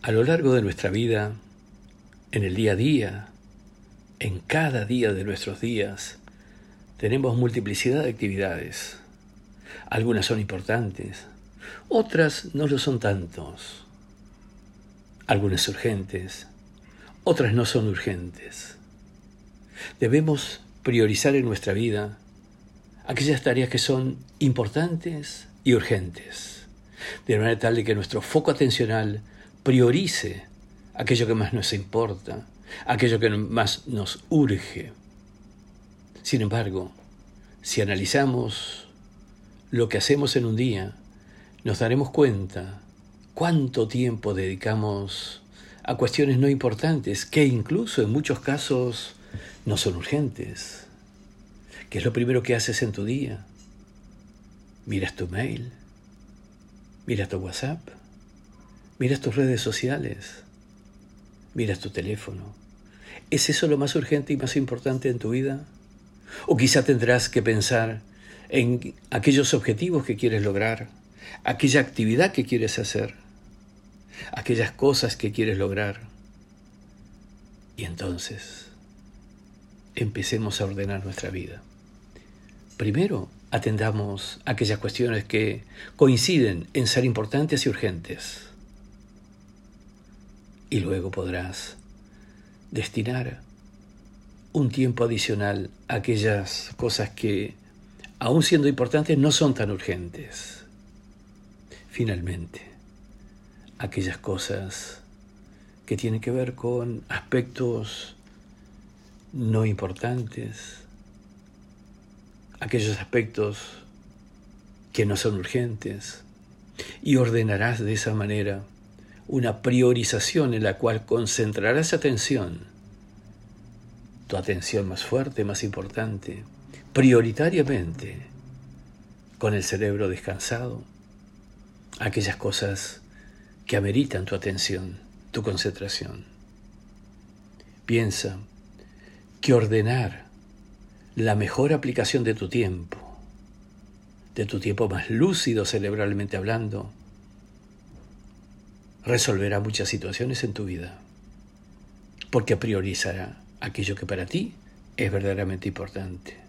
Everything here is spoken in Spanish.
A lo largo de nuestra vida, en el día a día, en cada día de nuestros días, tenemos multiplicidad de actividades. Algunas son importantes, otras no lo son tantos. Algunas urgentes, otras no son urgentes. Debemos priorizar en nuestra vida aquellas tareas que son importantes y urgentes, de manera tal de que nuestro foco atencional priorice aquello que más nos importa, aquello que más nos urge. Sin embargo, si analizamos lo que hacemos en un día, nos daremos cuenta cuánto tiempo dedicamos a cuestiones no importantes, que incluso en muchos casos no son urgentes. ¿Qué es lo primero que haces en tu día? Miras tu mail, miras tu WhatsApp, Miras tus redes sociales, miras tu teléfono. ¿Es eso lo más urgente y más importante en tu vida? O quizá tendrás que pensar en aquellos objetivos que quieres lograr, aquella actividad que quieres hacer, aquellas cosas que quieres lograr. Y entonces empecemos a ordenar nuestra vida. Primero, atendamos aquellas cuestiones que coinciden en ser importantes y urgentes y luego podrás destinar un tiempo adicional a aquellas cosas que, aun siendo importantes, no son tan urgentes. Finalmente, aquellas cosas que tienen que ver con aspectos no importantes, aquellos aspectos que no son urgentes, y ordenarás de esa manera una priorización en la cual concentrarás atención, tu atención más fuerte, más importante, prioritariamente, con el cerebro descansado, aquellas cosas que ameritan tu atención, tu concentración. Piensa que ordenar la mejor aplicación de tu tiempo, de tu tiempo más lúcido cerebralmente hablando, resolverá muchas situaciones en tu vida, porque priorizará aquello que para ti es verdaderamente importante.